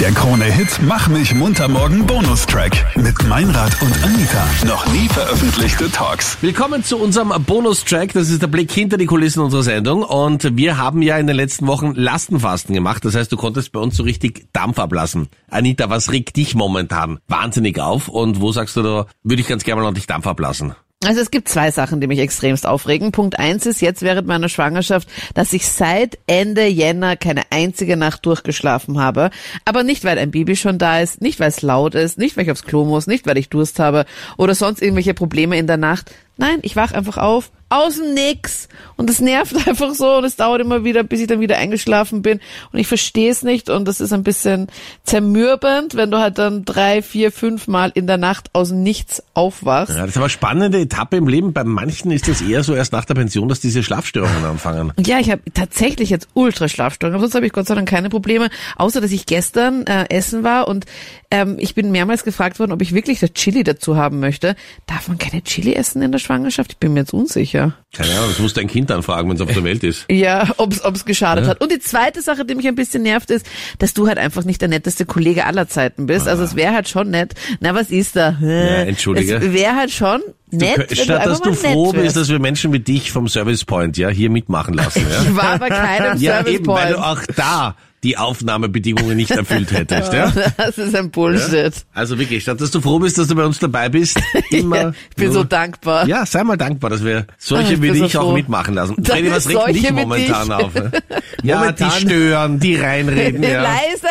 Der Krone-Hit Mach mich munter morgen Bonustrack mit Meinrad und Anita. Noch nie veröffentlichte Talks. Willkommen zu unserem Bonustrack. Das ist der Blick hinter die Kulissen unserer Sendung. Und wir haben ja in den letzten Wochen Lastenfasten gemacht. Das heißt, du konntest bei uns so richtig Dampf ablassen. Anita, was regt dich momentan wahnsinnig auf? Und wo sagst du da, würde ich ganz gerne mal noch dich Dampf ablassen? Also es gibt zwei Sachen, die mich extremst aufregen. Punkt eins ist jetzt während meiner Schwangerschaft, dass ich seit Ende Jänner keine einzige Nacht durchgeschlafen habe. Aber nicht, weil ein Baby schon da ist, nicht, weil es laut ist, nicht, weil ich aufs Klo muss, nicht, weil ich Durst habe oder sonst irgendwelche Probleme in der Nacht. Nein, ich wach einfach auf, aus dem Nix. Und es nervt einfach so und es dauert immer wieder, bis ich dann wieder eingeschlafen bin. Und ich verstehe es nicht und das ist ein bisschen zermürbend, wenn du halt dann drei, vier, fünf Mal in der Nacht aus dem Nichts aufwachst. Ja, das ist aber eine spannende Etappe im Leben. Bei manchen ist das eher so erst nach der Pension, dass diese Schlafstörungen anfangen. Ja, ich habe tatsächlich jetzt ultra Schlafstörungen. Sonst habe ich Gott sei Dank keine Probleme, außer dass ich gestern äh, essen war und ähm, ich bin mehrmals gefragt worden, ob ich wirklich das Chili dazu haben möchte. Darf man keine Chili essen in der Schwangerschaft? Ich bin mir jetzt unsicher. Keine Ahnung, das muss dein Kind dann fragen, wenn es auf der Welt ist. Ja, ob's ob's geschadet ja. hat. Und die zweite Sache, die mich ein bisschen nervt, ist, dass du halt einfach nicht der netteste Kollege aller Zeiten bist. Ah. Also es wäre halt schon nett. Na, was ist da? Ja, entschuldige. Es wäre halt schon nett, du, statt du dass du froh bist, dass wir Menschen wie dich vom Service Point ja hier mitmachen lassen. Ja? ich war bei keinem ja, Service eben, Point. weil du auch da die Aufnahmebedingungen nicht erfüllt hättest. Ja? Das ist ein Bullshit. Ja? Also wirklich, statt dass du froh bist, dass du bei uns dabei bist, immer. ja, ich bin nur, so dankbar. Ja, sei mal dankbar, dass wir solche Ach, wie so dich auch froh. mitmachen lassen. Freddy, was regt dich solche wie momentan auf? Ne? Ja, Momentan- die stören, die reinreden. ja. Leiser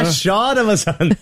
jetzt! Schau dir was an.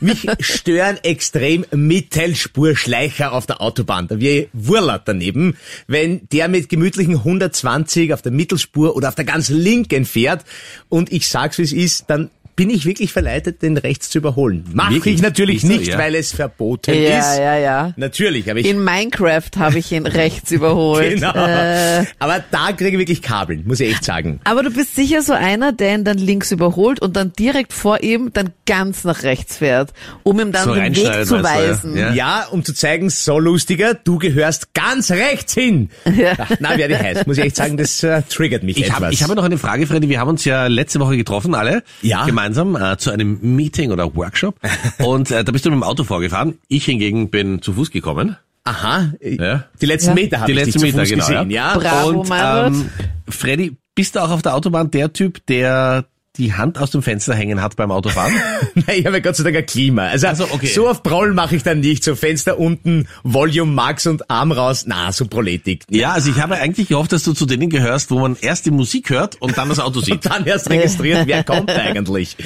Mich stören extrem Mittelspurschleicher auf der Autobahn. Da wie Wurlert daneben. Wenn der mit gemütlichen 120 auf der Mittelspur oder auf der ganz linken fährt und ich sag's es ist, dann bin ich wirklich verleitet, den rechts zu überholen. Mache ich natürlich nicht, ja? weil es verboten Ja, ist. ja, ja. Natürlich, aber ich In Minecraft habe ich ihn rechts überholt. genau. Äh, Aber da kriege ich wirklich Kabeln, muss ich echt sagen. aber du bist sicher so einer, der ihn dann links überholt und dann direkt vor ihm dann ganz nach rechts fährt, um ihm dann So den Weg zu meinst du, ja? weisen. Ja. Ja, um zu zeigen, so lustiger, du gehörst ganz rechts hin. Ja. Ach, Na, werde ich heiß. Muss ich echt sagen, das äh, triggert mich Ich etwas. habe ich habe noch eine Frage, Freddy. Wir haben uns ja letzte Woche getroffen, alle Ja. gemeinsam äh, zu einem Meeting oder Workshop. Und äh, da bist du mit dem Auto vorgefahren. Ich hingegen bin zu Fuß gekommen. Aha, Ja. die letzten Ja. Meter habe Die ich letzten dich zu Meter, Fuß genau. gesehen, ja. ja. Bravo, Und ähm, Freddy, bist du auch auf der Autobahn der Typ, der die Hand aus dem Fenster hängen hat beim Autofahren? Nein, ich habe ja Gott sei Dank ein Klima. Also, Ach so, okay. so auf Brawl mache ich dann nicht. So Fenster unten, Volume Max und Arm raus. Na, so Proletik. ja, also ich habe eigentlich gehofft, dass du zu denen gehörst, wo man erst die Musik hört und dann das Auto sieht. Und dann erst registriert, wer kommt eigentlich.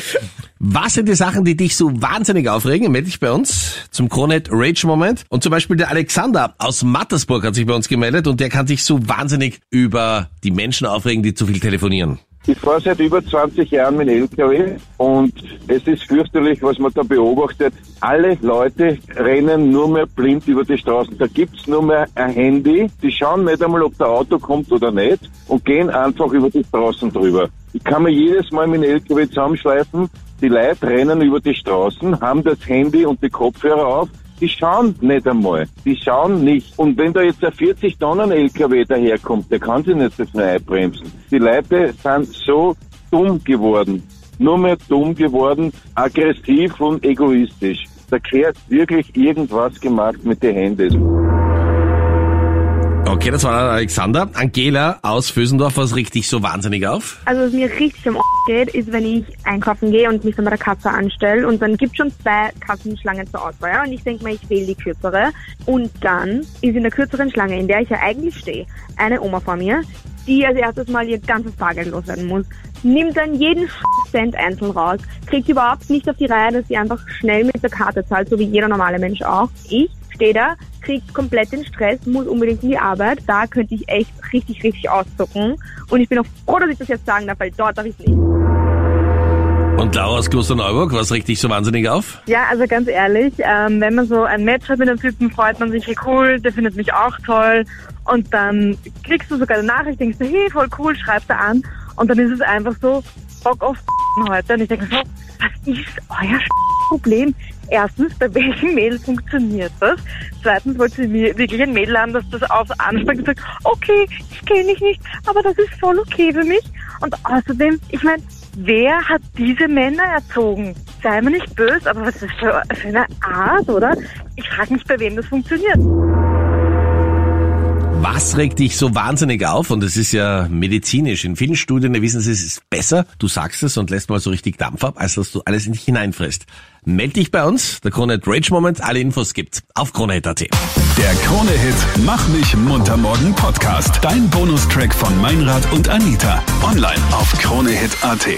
Was sind die Sachen, die dich so wahnsinnig aufregen? Melde dich bei uns zum Kronet Rage Moment. Und zum Beispiel der Alexander aus Mattersburg hat sich bei uns gemeldet und der kann sich so wahnsinnig über die Menschen aufregen, die zu viel telefonieren. Ich fahre seit über 20 Jahren mit LKW und es ist fürchterlich, was man da beobachtet. Alle Leute rennen nur mehr blind über die Straßen. Da gibt's nur mehr ein Handy. Die schauen nicht einmal, ob der Auto kommt oder nicht und gehen einfach über die Straßen drüber. Ich kann mir jedes Mal mit dem LKW zusammenschleifen. Die Leute rennen über die Straßen, haben das Handy und die Kopfhörer auf die schauen nicht einmal. Die schauen nicht. Und wenn da jetzt ein 40 Tonnen LKW daherkommt, der kann sich nicht so schnell einbremsen. Die Leute sind so dumm geworden. Nur mehr dumm geworden, aggressiv und egoistisch. Da gehört wirklich irgendwas gemacht mit den Handys. Okay, das war Alexander. Angela aus Vösendorf, was regt dich so wahnsinnig auf? Also was mir richtig am geht, ist, wenn ich einkaufen gehe und mich dann bei der Kasse anstelle und dann gibt schon zwei Kassenschlangen zur Auswahl. Ja? Und ich denke mir, ich wähle die kürzere. Und dann ist in der kürzeren Schlange, in der ich ja eigentlich stehe, eine Oma vor mir, die als erstes mal ihr ganzes Bargeld loswerden muss. Nimmt dann jeden Cent einzeln raus, kriegt überhaupt nicht auf die Reihe, dass sie einfach schnell mit der Karte zahlt, so wie jeder normale Mensch auch. Ich stehe da, kriegt komplett den Stress, muss unbedingt in die Arbeit. Da könnte ich echt richtig, richtig auszucken. Und ich bin auch froh, dass ich das jetzt sagen darf, weil dort darf ich nicht. Und Laura aus Klosterneuburg, was regt dich so wahnsinnig auf? Ja, also ganz ehrlich, ähm, wenn man so ein Match hat mit einem Typen, freut man sich, hey cool, der findet mich auch toll. Und dann kriegst du sogar eine Nachricht, denkst du, hey, voll cool, schreibst du an. Und dann ist es einfach so, Bock auf heute. Und ich denke so, was ist euer Problem? Erstens, bei welchem Mädel funktioniert das? Zweitens, wollte sie mir wirklich ein Mädel haben, das das auf anspricht und sagt, okay, ich kenne dich nicht, aber das ist voll okay für mich. Und außerdem, ich meine, wer hat diese Männer erzogen? Sei mir nicht böse, aber was ist für, für eine Art, oder? Ich frage mich, bei wem das funktioniert. Was regt dich so wahnsinnig auf? Und es ist ja medizinisch. In vielen Studien erwiesen sie, es ist besser, du sagst es und lässt mal so richtig Dampf ab, als dass du alles in dich hineinfrisst. Meld dich bei uns, der Krone Rage Moment, alle Infos gibt's auf KroneHit.at. Der Krone-Hit Mach mich munter morgen Podcast. Dein Bonustrack von Meinrad und Anita. Online auf kronehit.at.